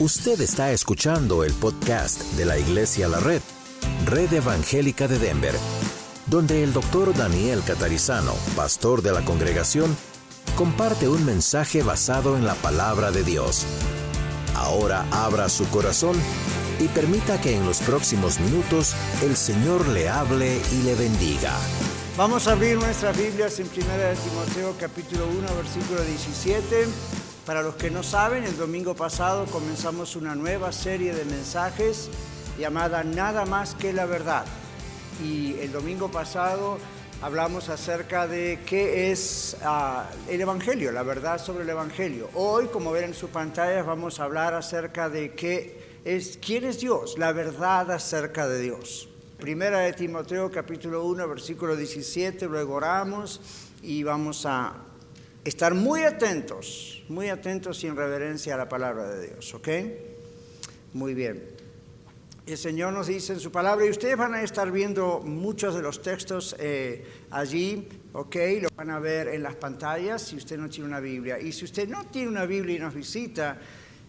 Usted está escuchando el podcast de la Iglesia La Red, Red Evangélica de Denver, donde el doctor Daniel Catarizano, pastor de la congregación, comparte un mensaje basado en la palabra de Dios. Ahora abra su corazón y permita que en los próximos minutos el Señor le hable y le bendiga. Vamos a abrir nuestras Biblias en 1 Timoteo capítulo 1 versículo 17. Para los que no saben, el domingo pasado comenzamos una nueva serie de mensajes llamada Nada más que la verdad. Y el domingo pasado hablamos acerca de qué es ah, el Evangelio, la verdad sobre el Evangelio. Hoy, como ven en sus pantallas, vamos a hablar acerca de qué es, quién es Dios, la verdad acerca de Dios. Primera de Timoteo capítulo 1, versículo 17, luego oramos y vamos a estar muy atentos muy atentos y en reverencia a la palabra de Dios, ¿ok? Muy bien. El Señor nos dice en su palabra, y ustedes van a estar viendo muchos de los textos eh, allí, ¿ok? Lo van a ver en las pantallas si usted no tiene una Biblia. Y si usted no tiene una Biblia y nos visita,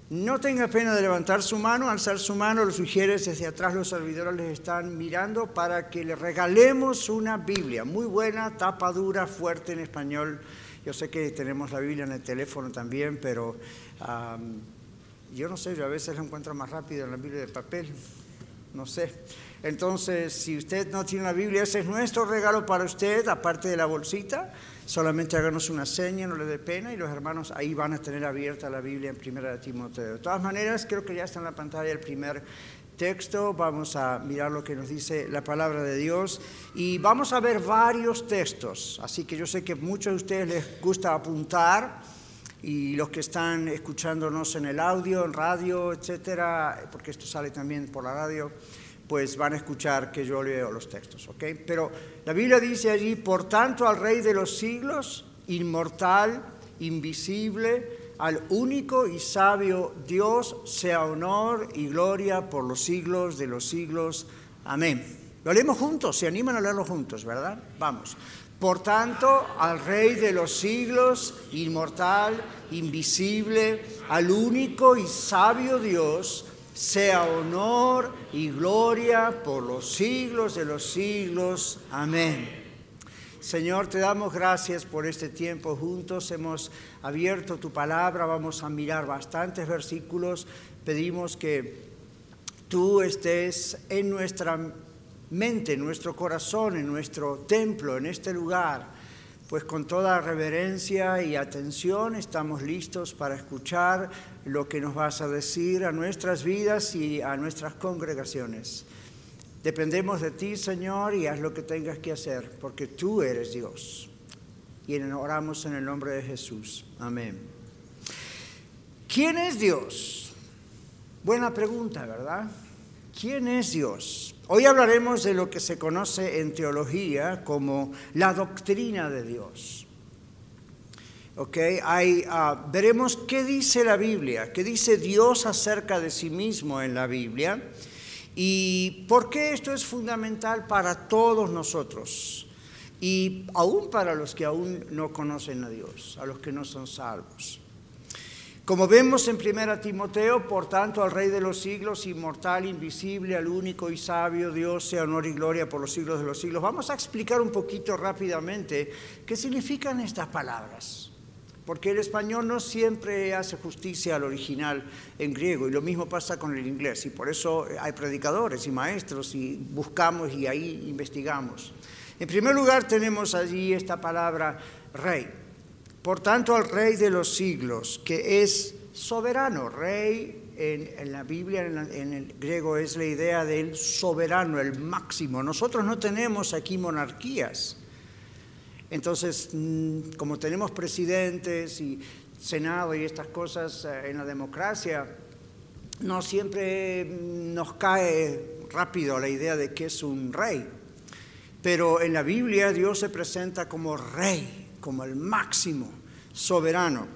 no tenga pena de levantar su mano, alzar su mano, lo sugiere desde atrás los servidores les están mirando para que le regalemos una Biblia muy buena, tapa dura, fuerte en español. Yo sé que tenemos la Biblia en el teléfono también, pero yo no sé, yo a veces la encuentro más rápido en la Biblia de papel, no sé. Entonces, si usted no tiene la Biblia, ese es nuestro regalo para usted, aparte de la bolsita. Solamente háganos una seña, no le dé pena, y los hermanos ahí van a tener abierta la Biblia en Primera de Timoteo. De todas maneras, creo que ya está en la pantalla el primer texto, vamos a mirar lo que nos dice la palabra de Dios y vamos a ver varios textos, así que yo sé que muchos de ustedes les gusta apuntar y los que están escuchándonos en el audio, en radio, etcétera, porque esto sale también por la radio, pues van a escuchar que yo leo los textos, ¿ok? Pero la Biblia dice allí, por tanto al Rey de los siglos, inmortal, invisible, al único y sabio Dios sea honor y gloria por los siglos de los siglos. Amén. Lo leemos juntos, se animan a leerlo juntos, ¿verdad? Vamos. Por tanto, al Rey de los siglos, inmortal, invisible, al único y sabio Dios, sea honor y gloria por los siglos de los siglos. Amén. Señor, te damos gracias por este tiempo juntos. Hemos abierto tu palabra, vamos a mirar bastantes versículos. Pedimos que tú estés en nuestra mente, en nuestro corazón, en nuestro templo, en este lugar. Pues con toda reverencia y atención estamos listos para escuchar lo que nos vas a decir a nuestras vidas y a nuestras congregaciones. Dependemos de ti, Señor, y haz lo que tengas que hacer, porque tú eres Dios. Y oramos en el nombre de Jesús. Amén. ¿Quién es Dios? Buena pregunta, ¿verdad? ¿Quién es Dios? Hoy hablaremos de lo que se conoce en teología como la doctrina de Dios. Ah, veremos qué dice la Biblia, qué dice Dios acerca de sí mismo en la Biblia ¿Y por qué esto es fundamental para todos nosotros? Y aún para los que aún no conocen a Dios, a los que no son salvos. Como vemos en 1 Timoteo, por tanto, al Rey de los siglos, inmortal, invisible, al único y sabio Dios, sea honor y gloria por los siglos de los siglos. Vamos a explicar un poquito rápidamente qué significan estas palabras porque el español no siempre hace justicia al original en griego y lo mismo pasa con el inglés y por eso hay predicadores y maestros y buscamos y ahí investigamos. En primer lugar tenemos allí esta palabra rey. Por tanto, al rey de los siglos, que es soberano, rey en, la Biblia, en, el griego, es la idea del soberano, el máximo. Nosotros no tenemos aquí monarquías. Entonces, mm, como tenemos presidentes y Senado y estas cosas eh, en la democracia, no siempre mm, nos cae rápido la idea de que es un rey. Pero en la Biblia Dios se presenta como rey, como el máximo soberano,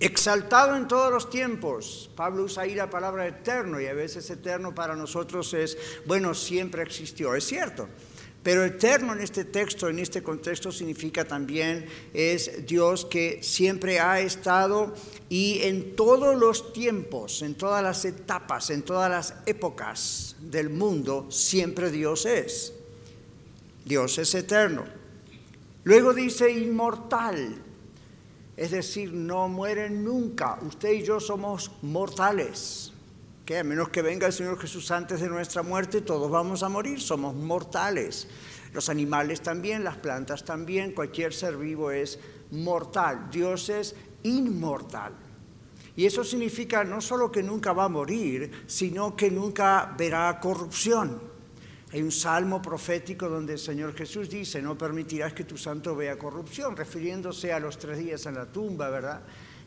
exaltado en todos los tiempos. Pablo usa ahí la palabra eterno y a veces eterno para nosotros es, bueno, siempre existió, es cierto Pero eterno en este texto, en este contexto, significa también es Dios que siempre ha estado y en todos los tiempos, en todas las etapas, en todas las épocas del mundo, siempre Dios es. Dios es eterno. Luego dice inmortal, es decir, no mueren nunca. Usted y yo somos mortales que a menos que venga el Señor Jesús antes de nuestra muerte, todos vamos a morir, somos mortales. Los animales también, las plantas también, cualquier ser vivo es mortal. Dios es inmortal. Y eso significa no solo que nunca va a morir, sino que nunca verá corrupción. Hay un salmo profético donde el Señor Jesús dice, no permitirás que tu santo vea corrupción, refiriéndose a los tres días en la tumba, ¿verdad?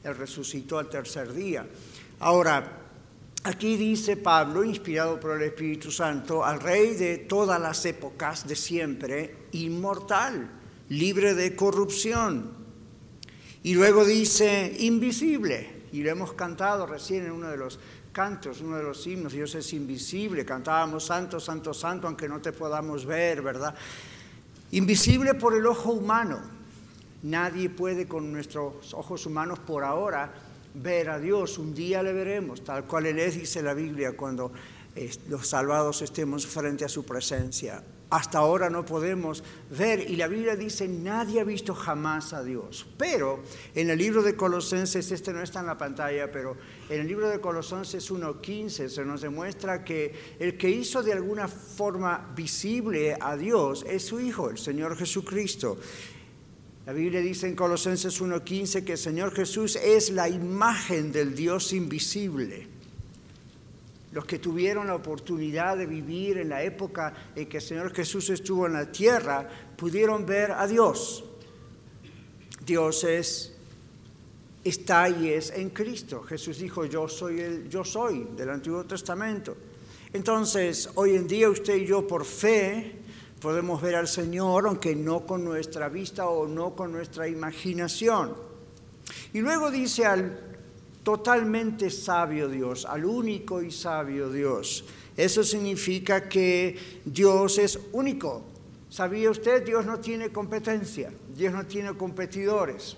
Él resucitó al tercer día. Ahora, Aquí dice Pablo, inspirado por el Espíritu Santo, al Rey de todas las épocas, de siempre, inmortal, libre de corrupción. Y luego dice invisible, y lo hemos cantado recién en uno de los cantos, uno de los himnos, Dios es invisible, cantábamos Santo, Santo, Santo, aunque no te podamos ver, ¿verdad? Invisible por el ojo humano. Nadie puede con nuestros ojos humanos por ahora ver a Dios, un día le veremos, tal cual él es, dice la Biblia, cuando eh, los salvados estemos frente a su presencia. Hasta ahora no podemos ver, y la Biblia dice, nadie ha visto jamás a Dios. Pero en el libro de Colosenses, este no está en la pantalla, pero en el libro de Colosenses 1.15 se nos demuestra que el que hizo de alguna forma visible a Dios es su Hijo, el Señor Jesucristo. La Biblia dice en Colosenses 1.15 que el Señor Jesús es la imagen del Dios invisible. Los que tuvieron la oportunidad de vivir en la época en que el Señor Jesús estuvo en la tierra pudieron ver a Dios. Dios es, está y es en Cristo. Jesús dijo, yo soy el yo soy del Antiguo Testamento. Entonces, hoy en día usted y yo por fe podemos ver al Señor, aunque no con nuestra vista o no con nuestra imaginación. Y luego dice al totalmente sabio Dios, al único y sabio Dios. Eso significa que Dios es único. ¿Sabía usted? Dios no tiene competencia, Dios no tiene competidores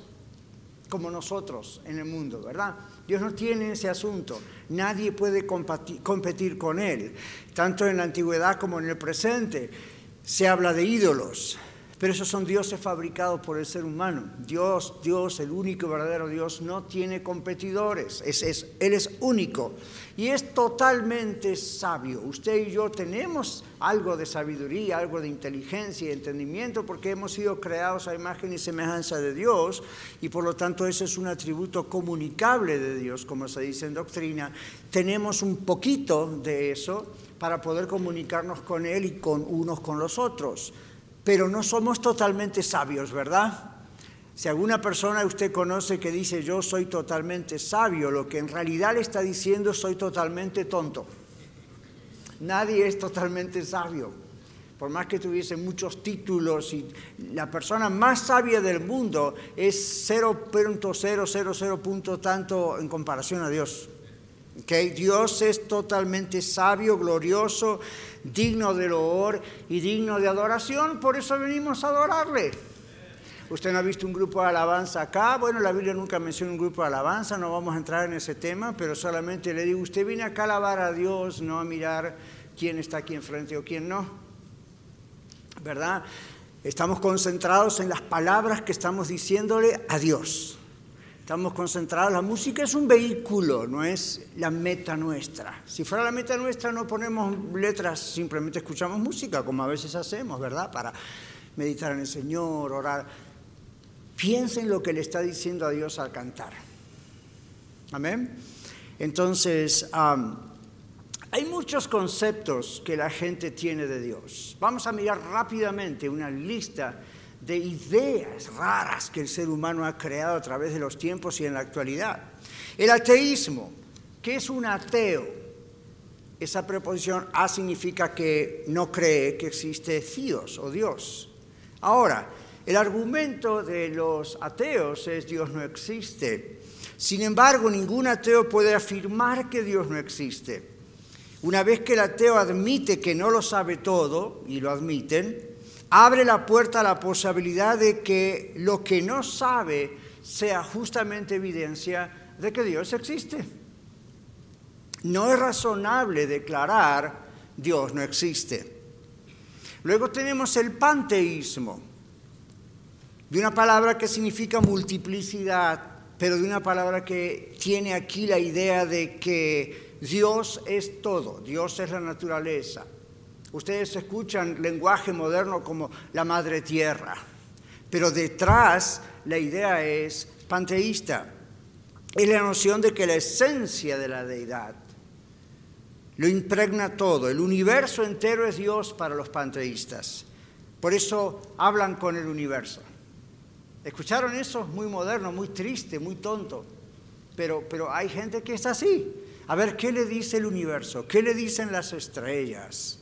como nosotros en el mundo, ¿verdad? Dios no tiene ese asunto. Nadie puede competir con Él, tanto en la antigüedad como en el presente se habla de ídolos, pero esos son dioses fabricados por el ser humano. Dios, Dios, el único y verdadero Dios, no tiene competidores. Es, él es único y es totalmente sabio. Usted y yo tenemos algo de sabiduría, algo de inteligencia y entendimiento porque hemos sido creados a imagen y semejanza de Dios y por lo tanto ese es un atributo comunicable de Dios, como se dice en doctrina. Tenemos un poquito de eso para poder comunicarnos con Él y con unos con los otros. Pero no somos totalmente sabios, ¿verdad? Si alguna persona usted conoce que dice yo soy totalmente sabio, lo que en realidad le está diciendo soy totalmente tonto. Nadie es totalmente sabio. Por más que tuviese muchos títulos y la persona más sabia del mundo es 0.000 punto tanto en comparación a Dios. Dios es totalmente sabio, glorioso, digno de loor y digno de adoración, por eso venimos a adorarle. Usted no ha visto un grupo de alabanza acá, bueno, la Biblia nunca menciona un grupo de alabanza, no vamos a entrar en ese tema, pero solamente le digo, usted viene acá a alabar a Dios, no a mirar quién está aquí enfrente o quién no, ¿verdad? Estamos concentrados en las palabras que estamos diciéndole a Dios. Estamos concentrados, la música es un vehículo, no es la meta nuestra. Si fuera la meta nuestra no ponemos letras, simplemente escuchamos música, como a veces hacemos, ¿verdad? Para meditar en el Señor, orar. Piensen lo que le está diciendo a Dios al cantar. Amén. Entonces, hay muchos conceptos que la gente tiene de Dios. Vamos a mirar rápidamente una lista de ideas raras que el ser humano ha creado a través de los tiempos y en la actualidad. El ateísmo, ¿qué es un ateo? Esa preposición a significa que no cree que existe Dios o Dios. Ahora, el argumento de los ateos es Dios no existe. Sin embargo, ningún ateo puede afirmar que Dios no existe. Una vez que el ateo admite que no lo sabe todo, y lo admiten, abre la puerta a la posibilidad de que lo que no sabe sea justamente evidencia de que Dios existe. No es razonable declarar Dios no existe. Luego tenemos el panteísmo, de una palabra que significa multiplicidad, pero de una palabra que tiene aquí la idea de que Dios es todo, Dios es la naturaleza. Ustedes escuchan lenguaje moderno como la madre tierra, pero detrás la idea es panteísta. Es la noción de que la esencia de la deidad lo impregna todo. El universo entero es Dios para los panteístas. Por eso hablan con el universo. ¿Escucharon eso? Muy moderno, muy triste, muy tonto. Pero, pero hay gente que es así. A ver, ¿qué le dice el universo? ¿Qué le dicen las estrellas?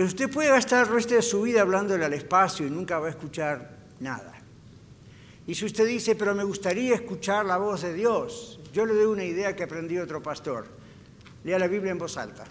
Pero usted puede gastar el resto de su vida hablándole al espacio y nunca va a escuchar nada. Y si usted dice, pero me gustaría escuchar la voz de Dios, yo le doy una idea que aprendí otro pastor. Lea la Biblia en voz alta.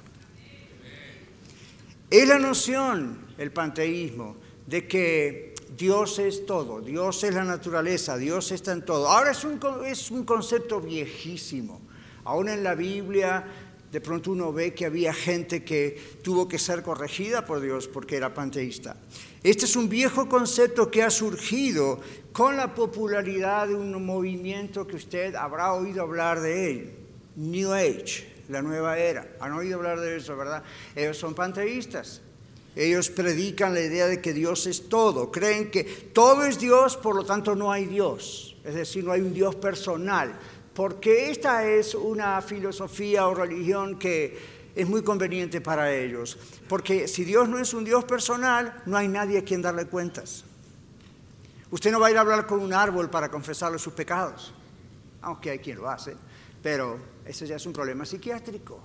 Es la noción, el panteísmo, de que Dios es todo, Dios es la naturaleza, Dios está en todo. Ahora es un, es un concepto viejísimo. Aún en la Biblia de pronto uno ve que había gente que tuvo que ser corregida por Dios porque era panteísta. Este es un viejo concepto que ha surgido con la popularidad de un movimiento que usted habrá oído hablar de él, New Age, la nueva era. Han oído hablar de eso, ¿verdad? Ellos son panteístas. Ellos predican la idea de que Dios es todo. Creen que todo es Dios, por lo tanto no hay Dios. Es decir, no hay un Dios personal porque esta es una filosofía o religión que es muy conveniente para ellos. Porque si Dios no es un Dios personal, no hay nadie a quien darle cuentas. Usted no va a ir a hablar con un árbol para confesarle sus pecados, aunque hay quien lo hace, pero ese ya es un problema psiquiátrico.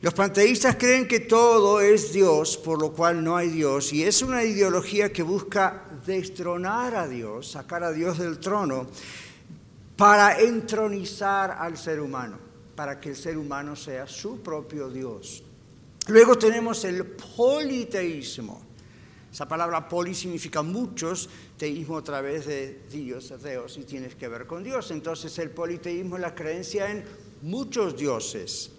Los panteístas creen que todo es Dios, por lo cual no hay Dios, y es una ideología que busca destronar a Dios, sacar a Dios del trono, para entronizar al ser humano, para que el ser humano sea su propio Dios. Luego tenemos el politeísmo. Esa palabra poli significa muchos, teísmo a través de Dios, Dios, y tienes que ver con Dios. Entonces el politeísmo es la creencia en muchos dioses.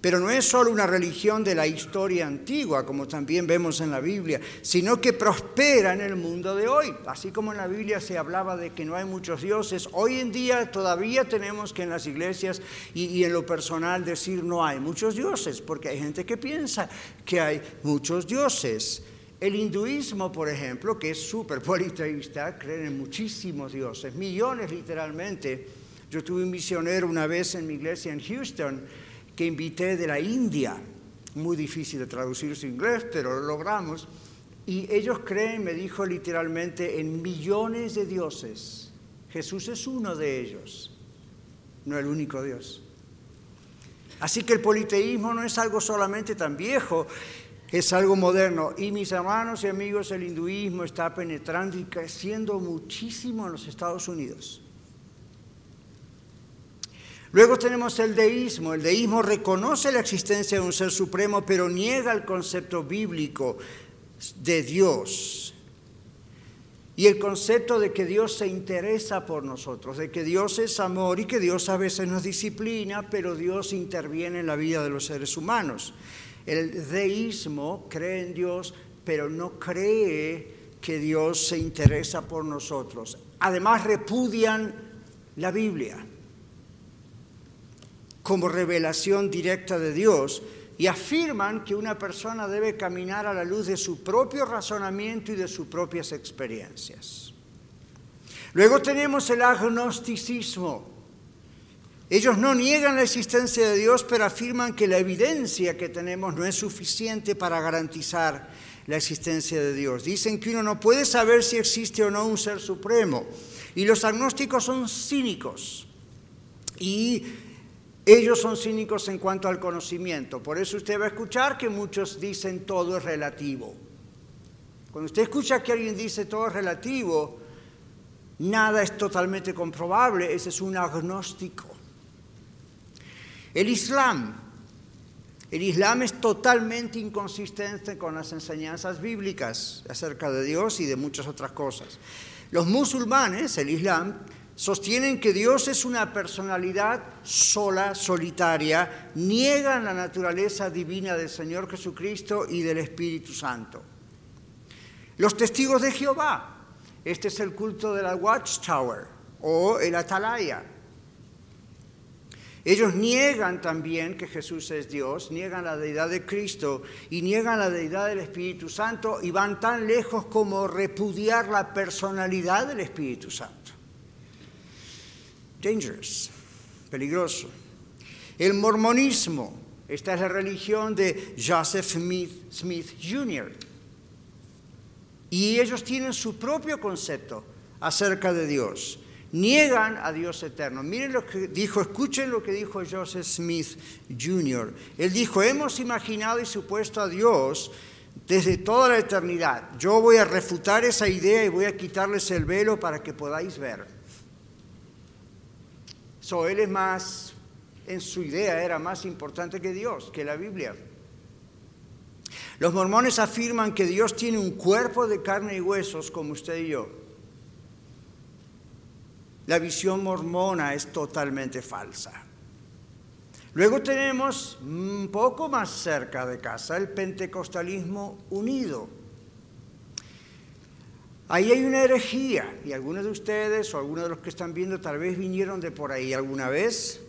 Pero no es solo una religión de la historia antigua, como también vemos en la Biblia, sino que prospera en el mundo de hoy. Así como en la Biblia se hablaba de que no hay muchos dioses, hoy en día todavía tenemos que en las iglesias y, en lo personal decir no hay muchos dioses, porque hay gente que piensa que hay muchos dioses. El hinduismo, por ejemplo, que es súper politeísta, creen en muchísimos dioses, millones literalmente. Yo tuve un misionero una vez en mi iglesia en Houston, que invité de la India, muy difícil de traducir su inglés, pero lo logramos, y ellos creen, me dijo literalmente, en millones de dioses. Jesús es uno de ellos, no el único Dios. Así que el politeísmo no es algo solamente tan viejo, es algo moderno. Y mis hermanos y amigos, el hinduismo está penetrando y creciendo muchísimo en los Estados Unidos. Luego tenemos el deísmo. El deísmo reconoce la existencia de un ser supremo, pero niega el concepto bíblico de Dios. Y el concepto de que Dios se interesa por nosotros, de que Dios es amor y que Dios a veces nos disciplina, pero Dios interviene en la vida de los seres humanos. El deísmo cree en Dios, pero no cree que Dios se interesa por nosotros. Además repudian la Biblia como revelación directa de Dios y afirman que una persona debe caminar a la luz de su propio razonamiento y de sus propias experiencias. Luego tenemos el agnosticismo. Ellos no niegan la existencia de Dios, pero afirman que la evidencia que tenemos no es suficiente para garantizar la existencia de Dios. Dicen que uno no puede saber si existe o no un ser supremo. Y los agnósticos son cínicos. Y ellos son cínicos en cuanto al conocimiento. Por eso usted va a escuchar que muchos dicen todo es relativo. Cuando usted escucha que alguien dice todo es relativo, nada es totalmente comprobable, ese es un agnóstico. El Islam El Islam es totalmente inconsistente con las enseñanzas bíblicas acerca de Dios y de muchas otras cosas. Los musulmanes, el Islam, sostienen que Dios es una personalidad sola, solitaria, niegan la naturaleza divina del Señor Jesucristo y del Espíritu Santo. Los testigos de Jehová, este es el culto de la Watchtower o el Atalaya. Ellos niegan también que Jesús es Dios, niegan la deidad de Cristo y niegan la deidad del Espíritu Santo y van tan lejos como repudiar la personalidad del Espíritu Santo dangerous, peligroso. El mormonismo, esta es la religión de Joseph Smith, Jr. Y ellos tienen su propio concepto acerca de Dios. Niegan a Dios eterno. Miren lo que dijo, escuchen lo que dijo Joseph Smith Jr. Él dijo, hemos imaginado y supuesto a Dios desde toda la eternidad. Yo voy a refutar esa idea y voy a quitarles el velo para que podáis ver. So, él es más, en su idea era más importante que Dios, que la Biblia. Los mormones afirman que Dios tiene un cuerpo de carne y huesos como usted y yo. La visión mormona es totalmente falsa. Luego tenemos un poco más cerca de casa el pentecostalismo unido. Ahí hay una herejía y algunos de ustedes o algunos de los que están viendo tal vez vinieron de por ahí alguna vez.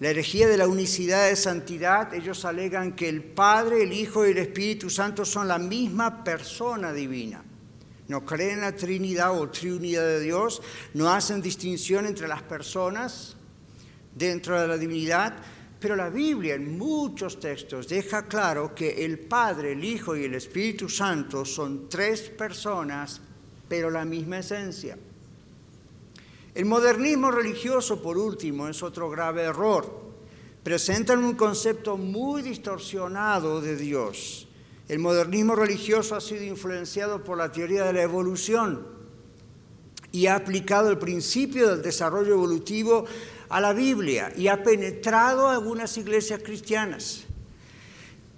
La herejía de la unicidad de santidad, ellos alegan que el Padre, el Hijo y el Espíritu Santo son la misma persona divina. No creen en la Trinidad o Trinidad de Dios, no hacen distinción entre las personas dentro de la divinidad, pero la Biblia en muchos textos deja claro que el Padre, el Hijo y el Espíritu Santo son tres personas, pero la misma esencia. El modernismo religioso, por último, es otro grave error. Presentan un concepto muy distorsionado de Dios. El modernismo religioso ha sido influenciado por la teoría de la evolución y ha aplicado el principio del desarrollo evolutivo a la Biblia y ha penetrado algunas iglesias cristianas.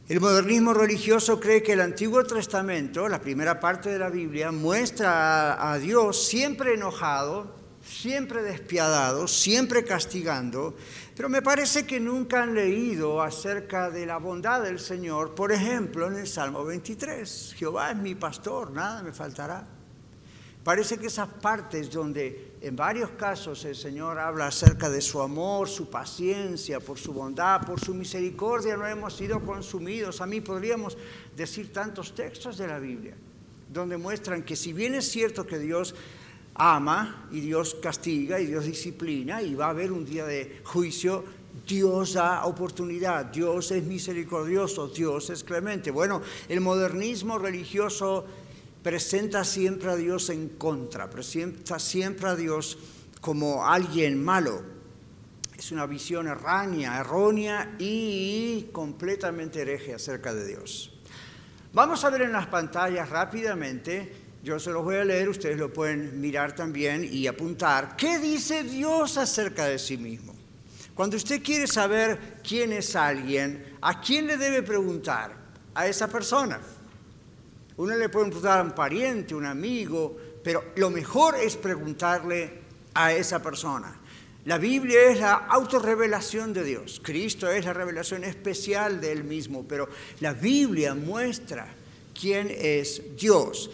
El modernismo religioso cree que el Antiguo Testamento, la primera parte de la Biblia, muestra a, Dios siempre enojado, siempre despiadado, siempre castigando, pero me parece que nunca han leído acerca de la bondad del Señor, por ejemplo, en el Salmo 23, Jehová es mi pastor, nada me faltará. Parece que esas partes donde en varios casos el Señor habla acerca de su amor, su paciencia, por su bondad, por su misericordia, no hemos sido consumidos. A mí podríamos decir tantos textos de la Biblia donde muestran que si bien es cierto que Dios ama y Dios castiga y Dios disciplina y va a haber un día de juicio, Dios da oportunidad, Dios es misericordioso, Dios es clemente. Bueno, el modernismo religioso presenta siempre a Dios en contra, presenta siempre a Dios como alguien malo. Es una visión errónea, errónea y completamente hereje acerca de Dios. Vamos a ver en las pantallas rápidamente, yo se los voy a leer, ustedes lo pueden mirar también y apuntar, ¿qué dice Dios acerca de sí mismo? Cuando usted quiere saber quién es alguien, ¿a quién le debe preguntar? A esa persona. Uno le puede preguntar a un pariente, un amigo, pero lo mejor es preguntarle a esa persona. La Biblia es la autorrevelación de Dios. Cristo es la revelación especial de Él mismo, pero la Biblia muestra quién es Dios.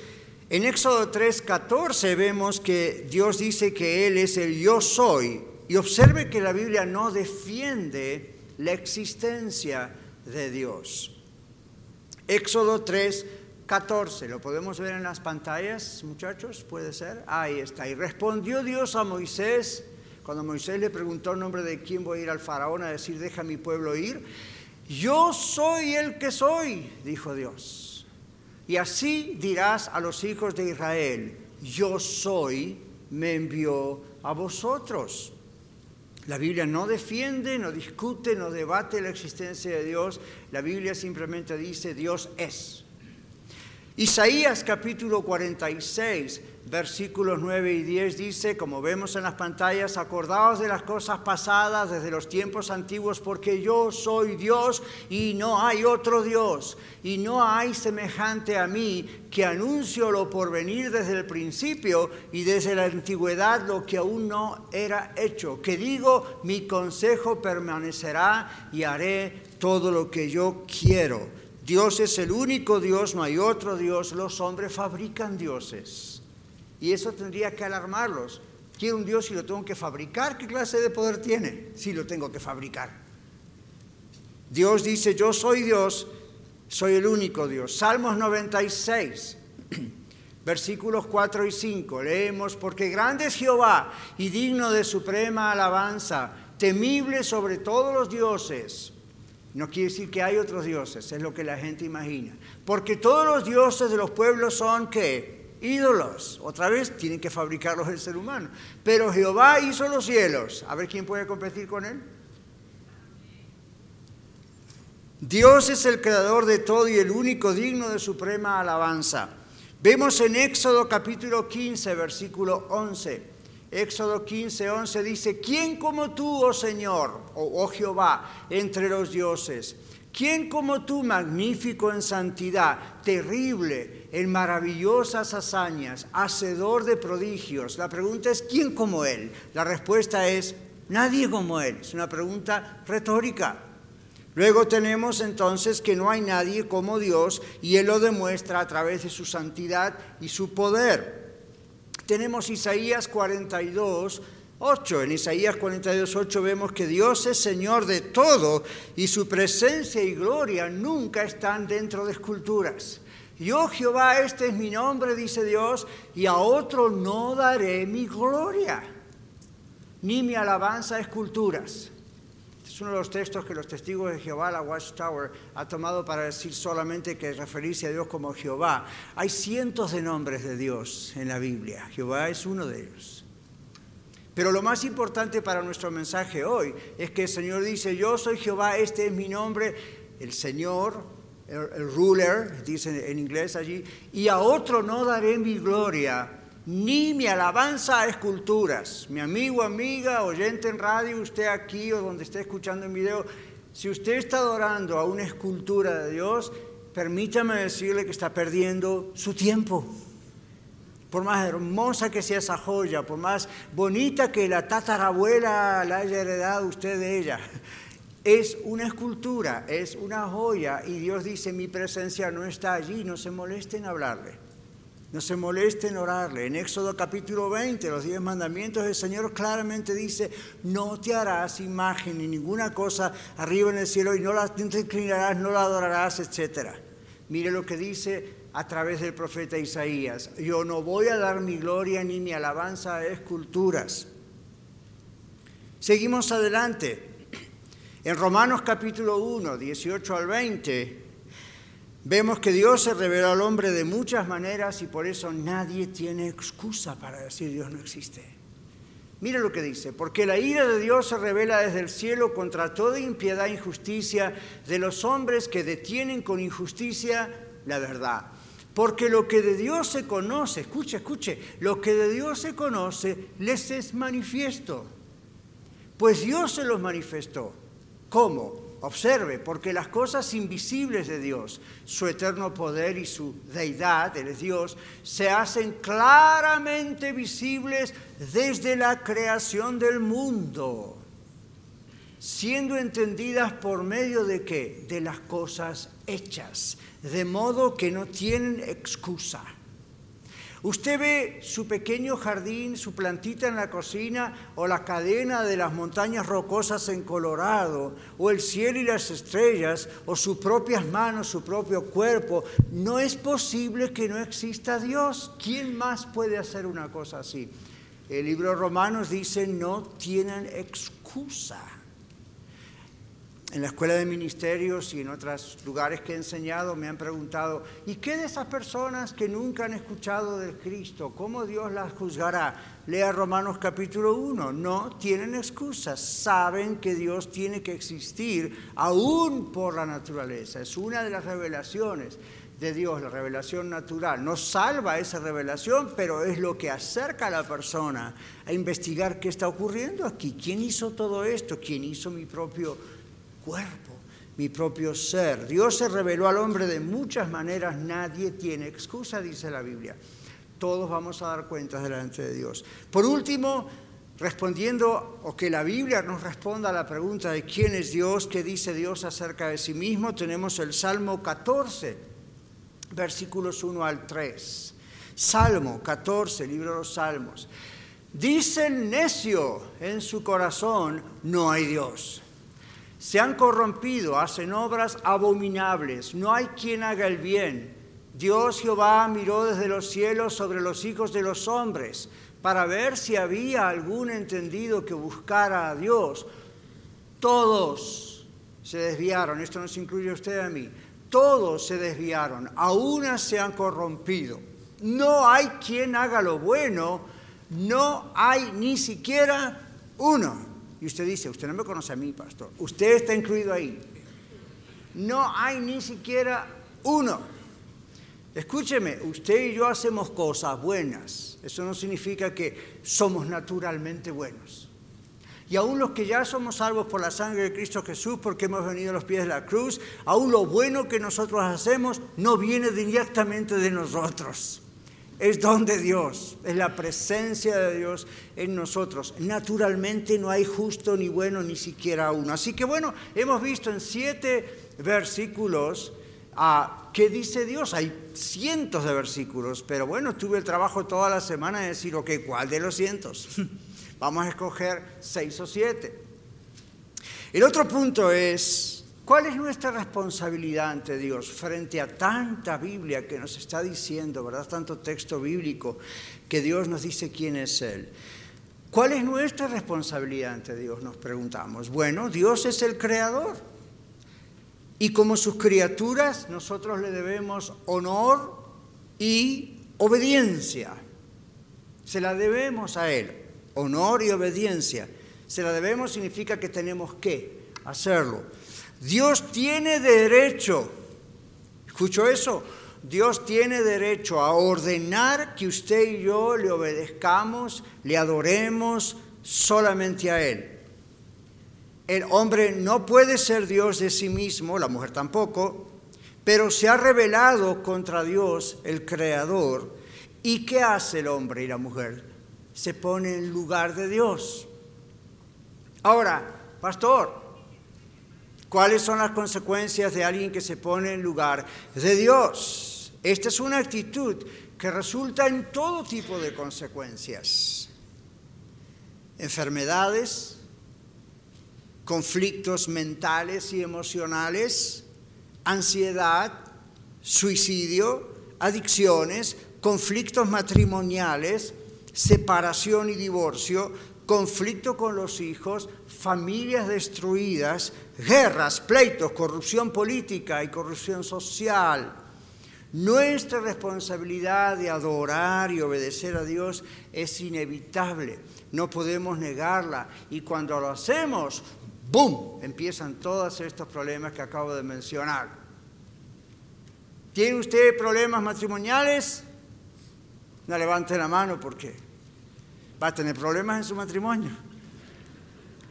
En Éxodo 3:14 vemos que Dios dice que Él es el yo soy. Y observe que la Biblia no defiende la existencia de Dios. Éxodo 3, 14, ¿lo podemos ver en las pantallas, muchachos? ¿Puede ser? Ahí está. Y respondió Dios a Moisés, cuando Moisés le preguntó el nombre de quién voy a ir al faraón a decir, deja mi pueblo ir, yo soy el que soy, dijo Dios. Y así dirás a los hijos de Israel, yo soy, me envió a vosotros. La Biblia no defiende, no discute, no debate la existencia de Dios. La Biblia simplemente dice Dios es. Isaías capítulo 46, versículos 9 y 10 dice, como vemos en las pantallas, acordaos de las cosas pasadas desde los tiempos antiguos, porque yo soy Dios y no hay otro Dios, y no hay semejante a mí que anuncio lo por venir desde el principio y desde la antigüedad lo que aún no era hecho, que digo, mi consejo permanecerá y haré todo lo que yo quiero. Dios es el único Dios, no hay otro Dios. Los hombres fabrican dioses. Y eso tendría que alarmarlos. Quiero un Dios y lo tengo que fabricar. ¿Qué clase de poder tiene si lo tengo que fabricar? Dios dice, yo soy Dios, soy el único Dios. Salmos 96, versículos 4 y 5. Leemos, porque grande es Jehová y digno de suprema alabanza, temible sobre todos los dioses no quiere decir que hay otros dioses, es lo que la gente imagina. Porque todos los dioses de los pueblos son ¿qué? Ídolos. Otra vez tienen que fabricarlos el ser humano. Pero Jehová hizo los cielos. A ver quién puede competir con él. Dios es el creador de todo y el único digno de suprema alabanza. Vemos en Éxodo capítulo 15, versículo 11. Éxodo 15, 11 dice, ¿quién como tú, oh Señor, oh, oh Jehová, entre los dioses? ¿Quién como tú, magnífico en santidad, terrible en maravillosas hazañas, hacedor de prodigios? La pregunta es, ¿quién como Él? La respuesta es, nadie como Él. Es una pregunta retórica. Luego tenemos entonces que no hay nadie como Dios y Él lo demuestra a través de su santidad y su poder tenemos Isaías 42, 8. En Isaías 42, 8 vemos que Dios es Señor de todo y su presencia y gloria nunca están dentro de esculturas. Yo Jehová, este es mi nombre, dice Dios, y a otro no daré mi gloria, ni mi alabanza a esculturas. Es uno de los textos que los testigos de Jehová, la Watchtower, ha tomado para decir solamente que referirse a Dios como Jehová. Hay cientos de nombres de Dios en la Biblia. Jehová es uno de ellos. Pero lo más importante para nuestro mensaje hoy es que el Señor dice, yo soy Jehová, este es mi nombre, el Señor, el, ruler, dice en inglés allí, y a otro no daré mi gloria ni mi alabanza a esculturas. Mi amigo, amiga, oyente en radio, usted aquí o donde esté escuchando en video, si usted está adorando a una escultura de Dios, permítame decirle que está perdiendo su tiempo. Por más hermosa que sea esa joya, por más bonita que la tatarabuela la haya heredado usted de ella, es una escultura, es una joya y Dios dice, mi presencia no está allí, no se molesten en hablarle. No se moleste en orarle. En Éxodo capítulo 20, los diez mandamientos, el Señor claramente dice, no te harás imagen ni ninguna cosa arriba en el cielo y no la inclinarás, no la adorarás, etc. Mire lo que dice a través del profeta Isaías. Yo no voy a dar mi gloria ni mi alabanza a esculturas. Seguimos adelante. En Romanos capítulo 1, 18 al 20, Vemos que Dios se reveló al hombre de muchas maneras y por eso nadie tiene excusa para decir Dios no existe. Mire lo que dice, porque la ira de Dios se revela desde el cielo contra toda impiedad e injusticia de los hombres que detienen con injusticia la verdad. Porque lo que de Dios se conoce, escuche, escuche, lo que de Dios se conoce les es manifiesto. Pues Dios se los manifestó. ¿Cómo? Observe, porque las cosas invisibles de Dios, su eterno poder y su deidad, Él es Dios, se hacen claramente visibles desde la creación del mundo, siendo entendidas por medio de qué? De las cosas hechas, de modo que no tienen excusa. Usted ve su pequeño jardín, su plantita en la cocina o la cadena de las montañas rocosas en Colorado o el cielo y las estrellas o sus propias manos, su propio cuerpo. No es posible que no exista Dios. ¿Quién más puede hacer una cosa así? El libro Romanos dice no tienen excusa en la escuela de ministerios y en otros lugares que he enseñado me han preguntado, ¿y qué de esas personas que nunca han escuchado de Cristo? ¿Cómo Dios las juzgará? Lea Romanos capítulo 1. No tienen excusas, saben que Dios tiene que existir aún por la naturaleza. Es una de las revelaciones de Dios, la revelación natural. No salva esa revelación, pero es lo que acerca a la persona a investigar qué está ocurriendo aquí. ¿Quién hizo todo esto? ¿Quién hizo mi propio cuerpo, mi propio ser? Dios se reveló al hombre de muchas maneras, nadie tiene excusa, dice la Biblia. Todos vamos a dar cuentas delante de Dios. Por último, respondiendo o que la Biblia nos responda a la pregunta de quién es Dios, qué dice Dios acerca de sí mismo, tenemos el Salmo 14 versículos 1 al 3. Salmo 14, libro de los Salmos. Dice necio en su corazón, no hay Dios. Se han corrompido, hacen obras abominables, no hay quien haga el bien. Dios Jehová miró desde los cielos sobre los hijos de los hombres para ver si había algún entendido que buscara a Dios. Todos se desviaron, esto nos incluye a usted y a mí todos se desviaron, a una se han corrompido. No hay quien haga lo bueno, no hay ni siquiera uno. Y usted dice, usted no me conoce a mí, pastor, usted está incluido ahí. No hay ni siquiera uno. Escúcheme, usted y yo hacemos cosas buenas. Eso no significa que somos naturalmente buenos. Y aún los que ya somos salvos por la sangre de Cristo Jesús, porque hemos venido a los pies de la cruz, aún lo bueno que nosotros hacemos no viene directamente de nosotros. Es don de Dios, es la presencia de Dios en nosotros. Naturalmente no hay justo ni bueno ni siquiera uno. Así que bueno, hemos visto en siete versículos a qué dice Dios. Hay cientos de versículos, pero bueno, tuve el trabajo toda la semana de decir, ok, ¿cuál de los cientos? Vamos a escoger seis o siete. El otro punto es, ¿cuál es nuestra responsabilidad ante Dios frente a tanta Biblia que nos está diciendo, ¿verdad? Tanto texto bíblico que Dios nos dice quién es Él. ¿Cuál es nuestra responsabilidad ante Dios? Nos preguntamos. Bueno, Dios es el creador. Y como sus criaturas, nosotros le debemos honor y obediencia. Se la debemos a Él honor y obediencia. Se la debemos significa que tenemos que hacerlo. Dios tiene derecho, ¿escucho eso? Dios tiene derecho a ordenar que usted y yo le obedezcamos, le adoremos solamente a Él. El hombre no puede ser Dios de sí mismo, la mujer tampoco, pero se ha rebelado contra Dios, el Creador. ¿Y qué hace el hombre y la mujer? se pone en lugar de Dios. Ahora, pastor, ¿cuáles son las consecuencias de alguien que se pone en lugar de Dios? Esta es una actitud que resulta en todo tipo de consecuencias. Enfermedades, conflictos mentales y emocionales, ansiedad, suicidio, adicciones, conflictos matrimoniales, separación y divorcio, conflicto con los hijos, familias destruidas, guerras, pleitos, corrupción política y corrupción social. Nuestra responsabilidad de adorar y obedecer a Dios es inevitable, no podemos negarla y cuando lo hacemos, ¡boom!, empiezan todos estos problemas que acabo de mencionar. ¿Tiene usted problemas matrimoniales? No levante la mano porque va a tener problemas en su matrimonio.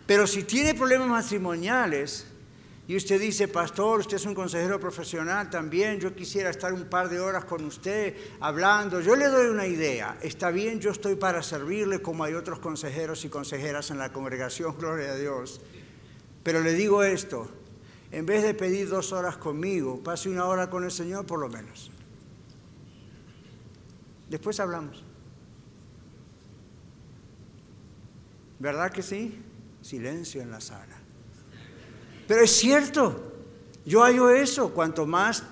Pero si tiene problemas matrimoniales y usted dice, pastor, usted es un consejero profesional también, yo quisiera estar un par de horas con usted hablando, yo le doy una idea, está bien, yo estoy para servirle como hay otros consejeros y consejeras en la congregación, gloria a Dios. Pero le digo esto, en vez de pedir dos horas conmigo, pase una hora con el Señor por lo menos. Después hablamos. ¿Verdad que sí? Silencio en la sala. Pero es cierto, yo hallo eso, cuanto más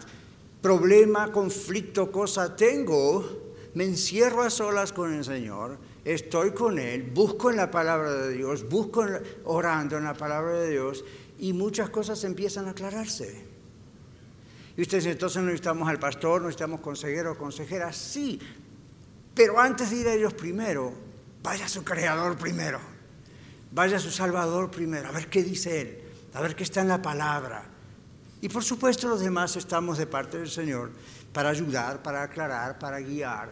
problema, conflicto, cosa tengo, me encierro a solas con el Señor, estoy con Él, busco en la palabra de Dios, busco orando en la palabra de Dios y muchas cosas empiezan a aclararse. Y usted dice, entonces necesitamos al pastor, necesitamos consejero o consejera, sí, pero antes de ir a ellos primero, vaya a su creador primero. Vaya a su Salvador primero, a ver qué dice Él, a ver qué está en la palabra. Y por supuesto los demás estamos de parte del Señor para ayudar, para aclarar, para guiar.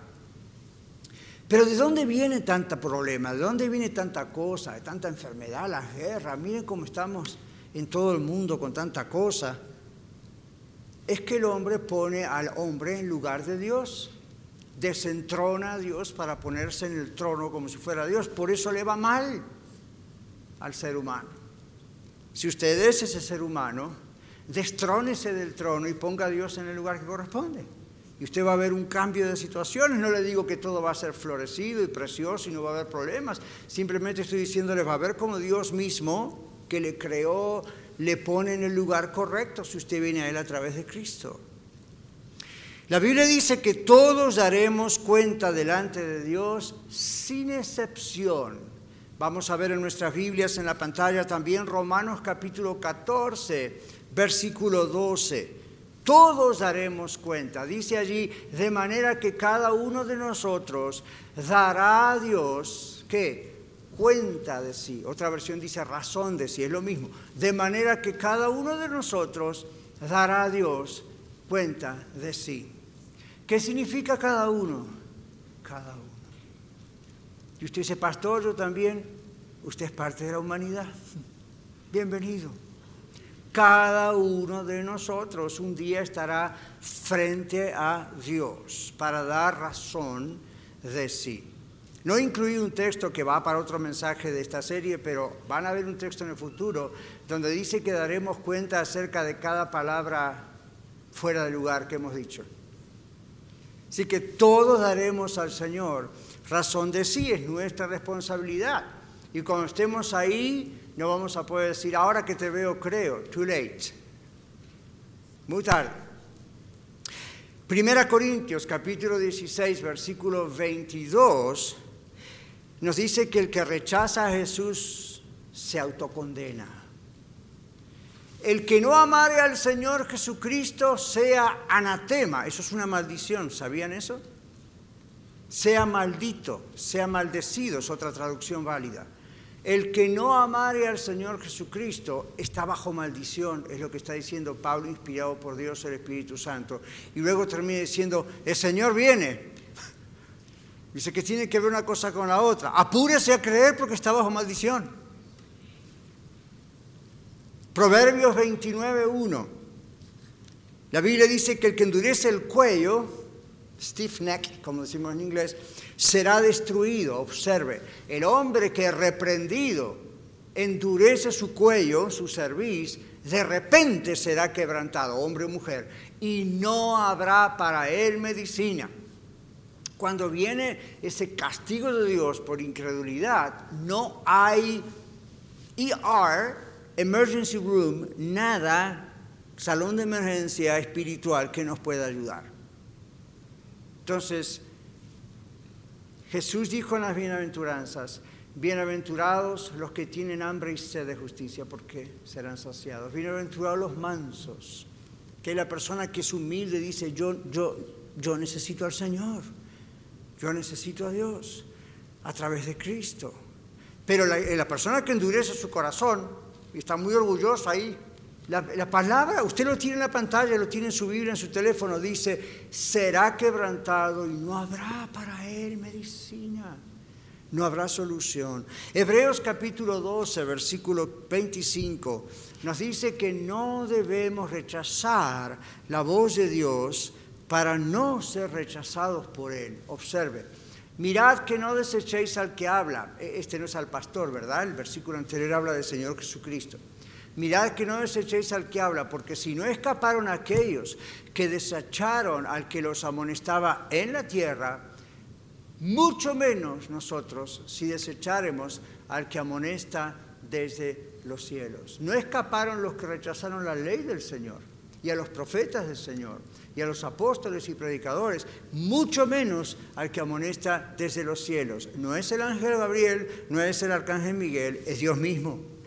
Pero ¿de dónde viene tanta problema? ¿De dónde viene tanta cosa, tanta enfermedad, la guerra? Miren cómo estamos en todo el mundo con tanta cosa. Es que el hombre pone al hombre en lugar de Dios, desentrona a Dios para ponerse en el trono como si fuera Dios. Por eso le va mal al ser humano. Si usted es ese ser humano, destrónese del trono y ponga a Dios en el lugar que corresponde. Y usted va a ver un cambio de situaciones. No le digo que todo va a ser florecido y precioso y no va a haber problemas. Simplemente estoy diciéndole, va a ver cómo Dios mismo, que le creó, le pone en el lugar correcto si usted viene a Él a través de Cristo. La Biblia dice que todos daremos cuenta delante de Dios sin excepción. Vamos a ver en nuestras Biblias en la pantalla también Romanos capítulo 14, versículo 12 todos daremos cuenta. Dice allí, de manera que cada uno de nosotros dará a Dios, ¿qué? Cuenta de sí. Otra versión dice razón de sí, es lo mismo. De manera que cada uno de nosotros dará a Dios cuenta de sí. ¿Qué significa cada uno? Cada uno. Y usted dice, pastor, yo también, usted es parte de la humanidad. Bienvenido cada uno de nosotros un día estará frente a Dios para dar razón de sí. No incluí un texto que va para otro mensaje de esta serie, pero van a ver un texto en el futuro donde dice que daremos cuenta acerca de cada palabra fuera del lugar que hemos dicho. Así que todos daremos al Señor razón de sí, es nuestra responsabilidad. Y cuando estemos ahí, no vamos a poder decir, ahora que te veo, creo. Too late. Muy tarde. Primera Corintios capítulo 16, versículo 22, nos dice que el que rechaza a Jesús se autocondena. El que no amare al Señor Jesucristo sea anatema. Eso es una maldición, ¿sabían eso? Sea maldito, sea maldecido, es otra traducción válida. El que no amare al Señor Jesucristo está bajo maldición, es lo que está diciendo Pablo, inspirado por Dios el Espíritu Santo. Y luego termina diciendo, el Señor viene. Dice que tiene que ver una cosa con la otra. Apúrese a creer porque está bajo maldición. Proverbios 29.1. La Biblia dice que el que endurece el cuello, stiff neck, como decimos en inglés, será destruido. Observe, el hombre que reprendido endurece su cuello, su cerviz, de repente será quebrantado, hombre o mujer, y no habrá para él medicina. Cuando viene ese castigo de Dios por incredulidad, no hay ER, emergency room, nada, salón de emergencia espiritual que nos pueda ayudar. Entonces, Jesús dijo en las bienaventuranzas, bienaventurados los que tienen hambre y sed de justicia, porque serán saciados. Bienaventurados los mansos, que la persona que es humilde dice, yo, yo, yo necesito al Señor, yo necesito a Dios a través de Cristo. Pero la, la persona que endurece su corazón y está muy orgulloso ahí, la, palabra, usted lo tiene en la pantalla, lo tiene en su Biblia, en su teléfono, dice, será quebrantado y no habrá para él medicina, no habrá solución. Hebreos capítulo 12, versículo 25, nos dice que no debemos rechazar la voz de Dios para no ser rechazados por él. Observe, mirad que no desechéis al que habla. E, este no es al pastor, ¿verdad? El versículo anterior habla del Señor Jesucristo. Mirad que no desechéis al que habla, porque si no escaparon aquellos que desecharon al que los amonestaba en la tierra, mucho menos nosotros si desecharemos al que amonesta desde los cielos. No escaparon los que rechazaron la ley del Señor y a los profetas del Señor y a los apóstoles y predicadores, mucho menos al que amonesta desde los cielos. No es el ángel Gabriel, no es el arcángel Miguel, es Dios mismo.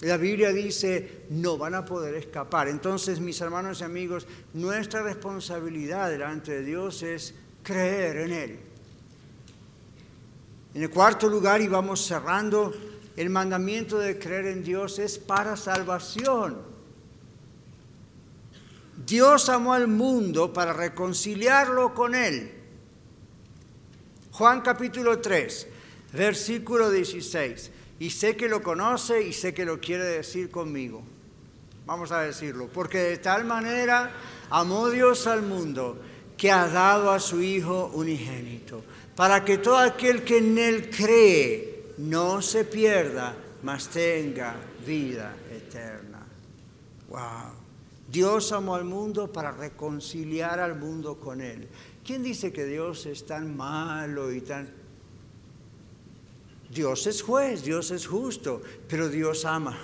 La Biblia dice, no van a poder escapar. Entonces, mis hermanos y amigos, nuestra responsabilidad delante de Dios es creer en Él. En el cuarto lugar, y vamos cerrando, el mandamiento de creer en Dios es para salvación. Dios amó al mundo para reconciliarlo con Él. Juan capítulo 3, versículo 16. Y sé que lo conoce y sé que lo quiere decir conmigo. Vamos a decirlo. Porque de tal manera amó Dios al mundo que ha dado a su Hijo unigénito, para que todo aquel que en Él cree no se pierda, mas tenga vida eterna. Wow. Dios amó al mundo para reconciliar al mundo con Él. ¿Quién dice que Dios es tan malo y tan... Dios es juez, Dios es justo, pero Dios ama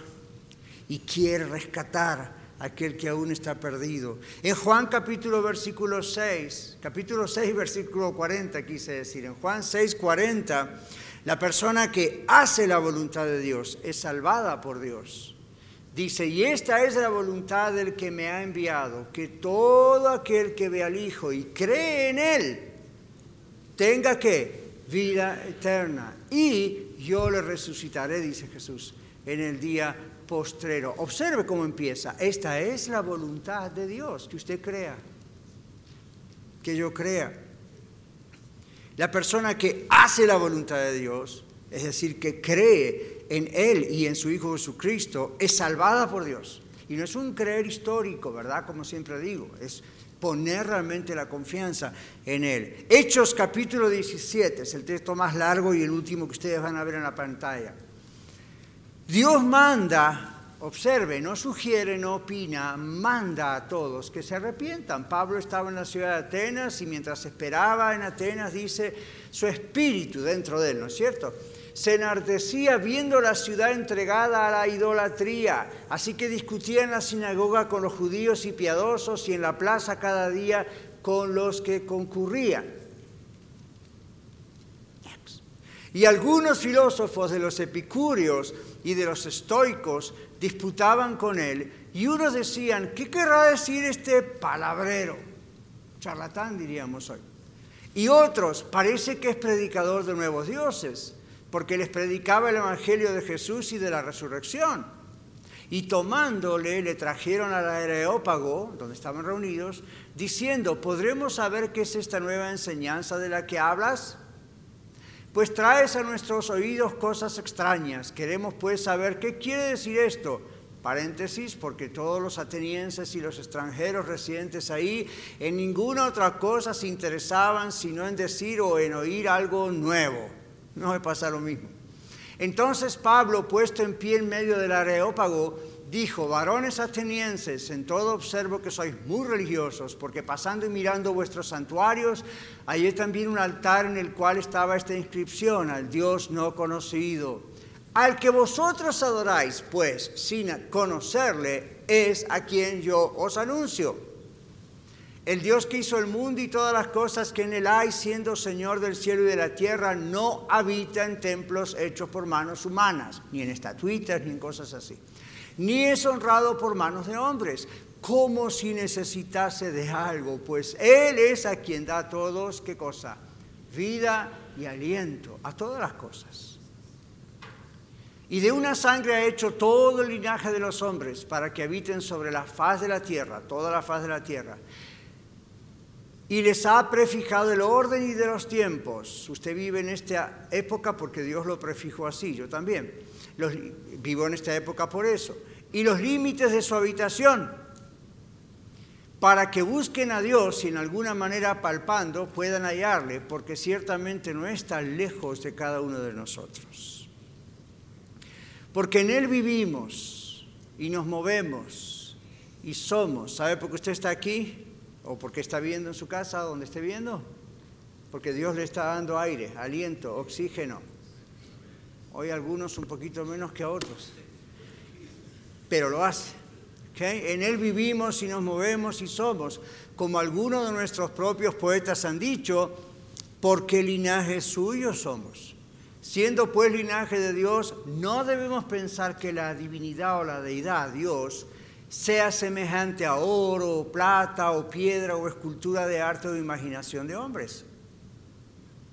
y quiere rescatar a aquel que aún está perdido. En Juan capítulo versículo 6, capítulo 6 versículo 40 quise decir, en Juan 6 40, la persona que hace la voluntad de Dios es salvada por Dios. Dice, y esta es la voluntad del que me ha enviado, que todo aquel que ve al Hijo y cree en Él, tenga que vida eterna. Y yo le resucitaré, dice Jesús, en el día postrero. Observe cómo empieza. Esta es la voluntad de Dios, que usted crea, que yo crea. La persona que hace la voluntad de Dios, es decir, que cree en Él y en su Hijo Jesucristo, es salvada por Dios. Y no es un creer histórico, ¿verdad? Como siempre digo, es poner realmente la confianza en Él. Hechos capítulo 17 es el texto más largo y el último que ustedes van a ver en la pantalla. Dios manda, observe, no sugiere, no opina, manda a todos que se arrepientan. Pablo estaba en la ciudad de Atenas y mientras esperaba en Atenas dice su espíritu dentro de él, ¿no es cierto? Se enardecía viendo la ciudad entregada a la idolatría, así que discutía en la sinagoga con los judíos y piadosos y en la plaza cada día con los que concurrían. Y algunos filósofos de los epicúreos y de los estoicos disputaban con él y unos decían, ¿qué querrá decir este palabrero? Charlatán diríamos hoy. Y otros, parece que es predicador de nuevos dioses, porque les predicaba el Evangelio de Jesús y de la resurrección. Y tomándole, le trajeron al Areópago, donde estaban reunidos, diciendo, ¿podremos saber qué es esta nueva enseñanza de la que hablas? pues traes a nuestros oídos cosas extrañas. Queremos pues saber qué quiere decir esto. Paréntesis, porque todos los atenienses y los extranjeros residentes ahí en ninguna otra cosa se interesaban sino en decir o en oír algo nuevo. No me pasa lo mismo. Entonces Pablo, puesto en pie en medio del areópago, dijo, varones atenienses, en todo observo que sois muy religiosos, porque pasando y mirando vuestros santuarios, hallé también un altar en el cual estaba esta inscripción, al Dios no conocido. Al que vosotros adoráis, pues, sin conocerle, es a quien yo os anuncio. El Dios que hizo el mundo y todas las cosas que en él hay, siendo Señor del cielo y de la tierra, no habita en templos hechos por manos humanas, ni en estatuitas, ni en cosas así ni es honrado por manos de hombres, como si necesitase de algo, pues Él es a quien da a todos, ¿qué cosa? Vida y aliento, a todas las cosas. Y de una sangre ha hecho todo el linaje de los hombres para que habiten sobre la faz de la tierra, toda la faz de la tierra. Y les ha prefijado el orden y de los tiempos. Usted vive en esta época porque Dios lo prefijó así, yo también los, vivo en esta época por eso, y los límites de su habitación, para que busquen a Dios y en alguna manera palpando puedan hallarle, porque ciertamente no está lejos de cada uno de nosotros. Porque en Él vivimos y nos movemos y somos. ¿Sabe por qué usted está aquí? ¿O porque está viendo en su casa donde esté viendo? Porque Dios le está dando aire, aliento, oxígeno Hoy algunos un poquito menos que a otros, pero lo hace. En Él vivimos y nos movemos y somos, como algunos de nuestros propios poetas han dicho, porque linaje suyo somos. Siendo pues linaje de Dios, no debemos pensar que la divinidad o la deidad, Dios, sea semejante a oro, plata o piedra o escultura de arte o imaginación de hombres.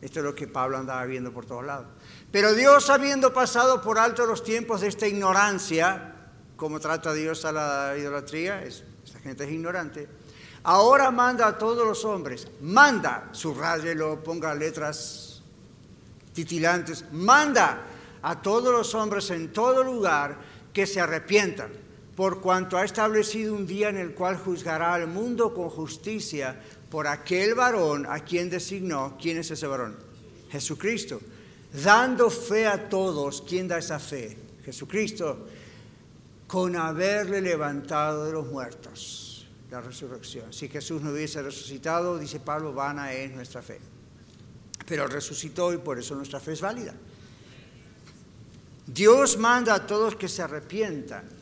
Esto es lo que Pablo andaba viendo por todos lados. Pero Dios, habiendo pasado por alto los tiempos de esta ignorancia, como trata Dios a la idolatría, esta gente es ignorante, Ahora manda a todos los hombres, manda, subrayelo, ponga letras titilantes, manda a todos los hombres en todo lugar que se arrepientan, por cuanto ha establecido un día en el cual juzgará al mundo con justicia por aquel varón a quien designó. ¿Quién es ese varón? Jesucristo. Dando fe a todos. ¿Quién da esa fe? Jesucristo. Con haberle levantado de los muertos. La resurrección. Si Jesús no hubiese resucitado, dice Pablo, vana es nuestra fe. Pero resucitó y por eso nuestra fe es válida. Dios manda a todos que se arrepientan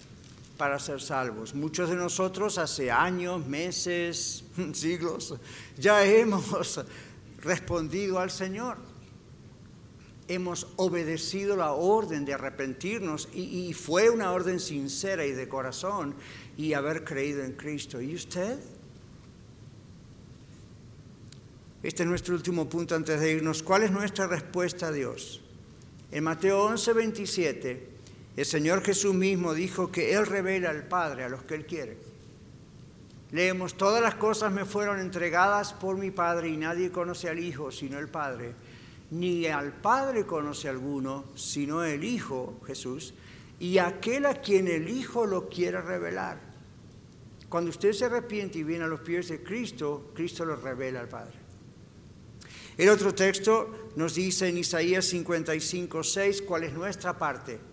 para ser salvos. Muchos de nosotros hace años, meses, siglos, ya hemos respondido al Señor. Hemos obedecido la orden de arrepentirnos y, fue una orden sincera y de corazón y haber creído en Cristo. ¿Y usted? Este es nuestro último punto antes de irnos. ¿Cuál es nuestra respuesta a Dios? En Mateo 11, 27 el Señor Jesús mismo dijo que Él revela al Padre a los que Él quiere. Leemos, todas las cosas me fueron entregadas por mi Padre y nadie conoce al Hijo sino el Padre, ni al Padre conoce alguno sino el Hijo Jesús, y aquel a quien el Hijo lo quiere revelar. Cuando usted se arrepiente y viene a los pies de Cristo, Cristo lo revela al Padre. El otro texto nos dice en Isaías 55, 6 cuál es nuestra parte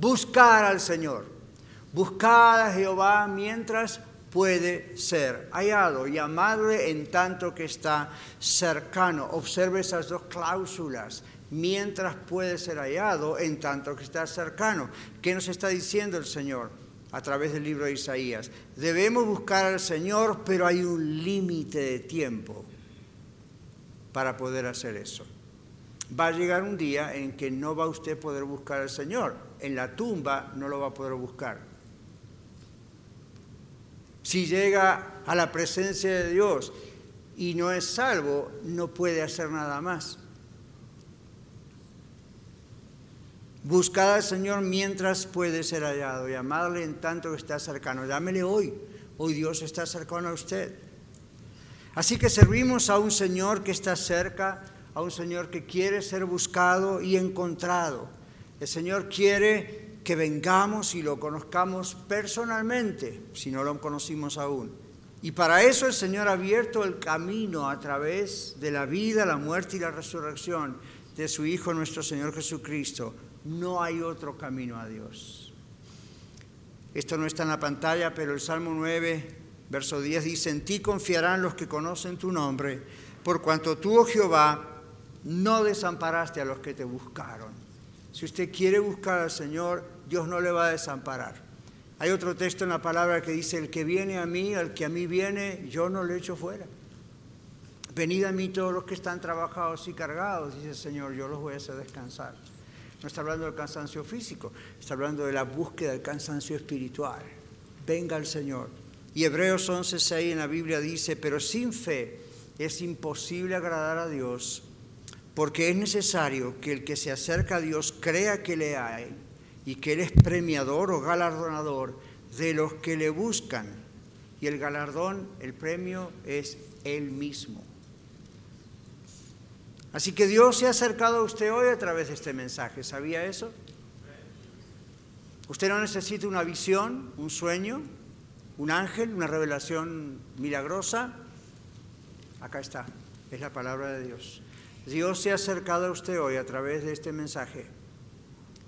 buscar al Señor, buscar a Jehová mientras puede ser hallado y amarle en tanto que está cercano. Observe esas dos cláusulas. Mientras puede ser hallado, en tanto que está cercano. ¿Qué nos está diciendo el Señor a través del libro de Isaías? Debemos buscar al Señor, pero hay un límite de tiempo para poder hacer eso. Va a llegar un día en que no va usted a poder buscar al Señor en la tumba no lo va a poder buscar. Si llega a la presencia de Dios y no es salvo, no puede hacer nada más. Buscad al Señor mientras puede ser hallado y amarle en tanto que está cercano. Llámele hoy. Hoy Dios está cercano a usted. Así que servimos a un Señor que está cerca, a un Señor que quiere ser buscado y encontrado. El Señor quiere que vengamos y lo conozcamos personalmente, si no lo conocimos aún. Y para eso el Señor ha abierto el camino a través de la vida, la muerte y la resurrección de su Hijo nuestro Señor Jesucristo. No hay otro camino a Dios. Esto no está en la pantalla, pero el Salmo 9, verso 10 dice, en ti confiarán los que conocen tu nombre, por cuanto tú, oh Jehová, no desamparaste a los que te buscaron. Si usted quiere buscar al Señor, Dios no le va a desamparar. Hay otro texto en la palabra que dice, el que viene a mí, al que a mí viene, yo no le echo fuera. Venid a mí todos los que están trabajados y cargados, dice el Señor, yo los voy a hacer descansar. No está hablando del cansancio físico, está hablando de la búsqueda del cansancio espiritual. Venga al Señor. Y Hebreos 11:6 en la Biblia dice, pero sin fe es imposible agradar a Dios porque es necesario que el que se acerca a Dios crea que le hay y que Él es premiador o galardonador de los que le buscan. Y el galardón, el premio es Él mismo. Así que Dios se ha acercado a usted hoy a través de este mensaje. ¿Sabía eso? Usted no necesita una visión, un sueño, un ángel, una revelación milagrosa. Acá está, es la palabra de Dios. Dios se ha acercado a usted hoy a través de este mensaje.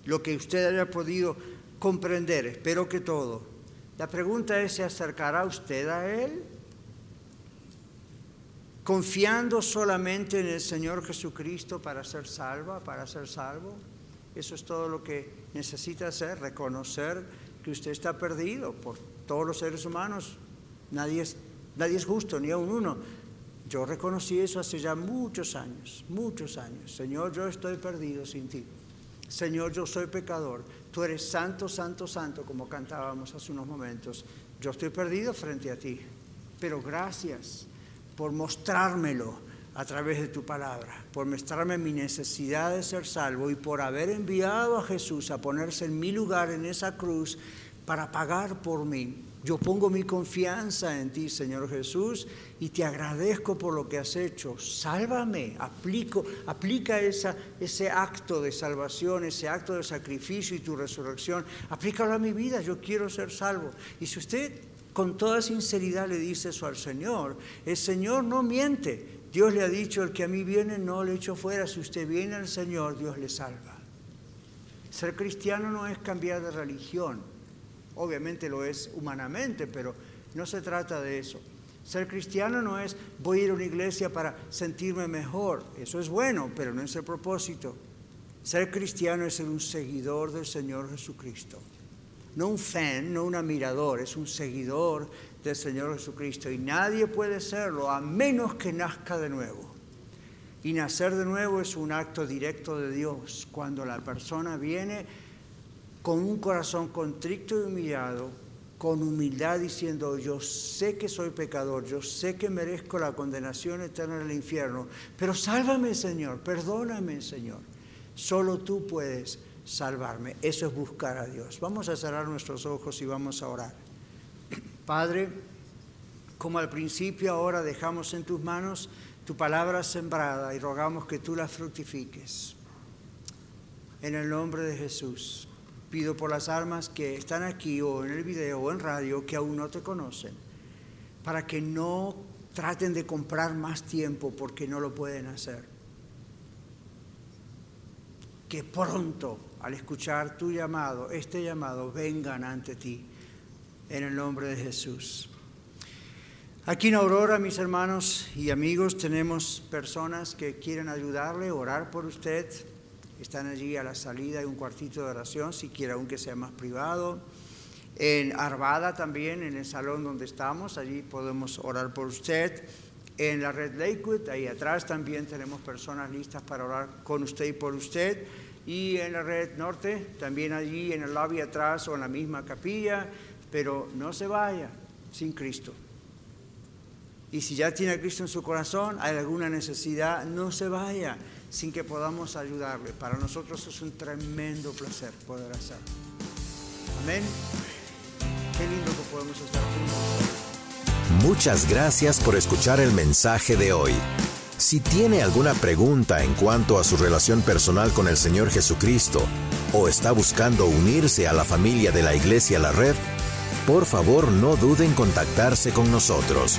Lo que usted haya podido comprender, espero que todo. La pregunta es, ¿se acercará usted a Él? Confiando solamente en el Señor Jesucristo para ser salva, para ser salvo. Eso es todo lo que necesita hacer, reconocer que usted está perdido por todos los seres humanos. Nadie es, nadie es justo, ni aun uno. Yo reconocí eso hace ya muchos años, muchos años. Señor, yo estoy perdido sin ti. Señor, yo soy pecador. Tú eres santo, santo, santo, como cantábamos hace unos momentos. Yo estoy perdido frente a ti. Pero gracias por mostrármelo a través de tu palabra, por mostrarme mi necesidad de ser salvo y por haber enviado a Jesús a ponerse en mi lugar en esa cruz para pagar por mí Yo pongo mi confianza en ti, Señor Jesús, y te agradezco por lo que has hecho. Sálvame, aplico, aplica esa, ese acto de salvación, ese acto de sacrificio y tu resurrección. Aplícalo a mi vida, yo quiero ser salvo. Y si usted con toda sinceridad le dice eso al Señor, el Señor no miente. Dios le ha dicho, el que a mí viene no le echo fuera. Si usted viene al Señor, Dios le salva. Ser cristiano no es cambiar de religión obviamente lo es humanamente, pero no se trata de eso. Ser cristiano no es voy a ir a una iglesia para sentirme mejor, eso es bueno, pero no es el propósito. Ser cristiano es ser un seguidor del Señor Jesucristo. No un fan, no un admirador, es un seguidor del Señor Jesucristo. Y nadie puede serlo a menos que nazca de nuevo. Y nacer de nuevo es un acto directo de Dios. Cuando la persona viene con un corazón contrito y humillado, con humildad diciendo, yo sé que soy pecador, yo sé que merezco la condenación eterna del infierno, pero sálvame Señor, perdóname Señor. Solo tú puedes salvarme. Eso es buscar a Dios. Vamos a cerrar nuestros ojos y vamos a orar. Padre, como al principio ahora dejamos en tus manos tu palabra sembrada y rogamos que tú la fructifiques. En el nombre de Jesús. Pido por las almas que están aquí o en el video o en radio que aún no te conocen, para que no traten de comprar más tiempo porque no lo pueden hacer. Que pronto, al escuchar tu llamado, este llamado, vengan ante ti, en el nombre de Jesús. Aquí en Aurora, mis hermanos y amigos, tenemos personas que quieren ayudarle, orar por usted están allí a la salida, hay un cuartito de oración, si quiere aunque sea más privado. En Arvada también, en el salón donde estamos, allí podemos orar por usted. En la red Lakewood, ahí atrás también tenemos personas listas para orar con usted y por usted. Y en la red norte, también allí en el lobby atrás o en la misma capilla, pero no se vaya sin Cristo. Y si ya tiene a Cristo en su corazón, hay alguna necesidad, no se vaya sin que podamos ayudarle. Para nosotros es un tremendo placer poder hacerlo. Amén. Qué lindo que podemos estar juntos. Muchas gracias por escuchar el mensaje de hoy. Si tiene alguna pregunta en cuanto a su relación personal con el Señor Jesucristo o está buscando unirse a la familia de la Iglesia La Red, por favor no duden en contactarse con nosotros.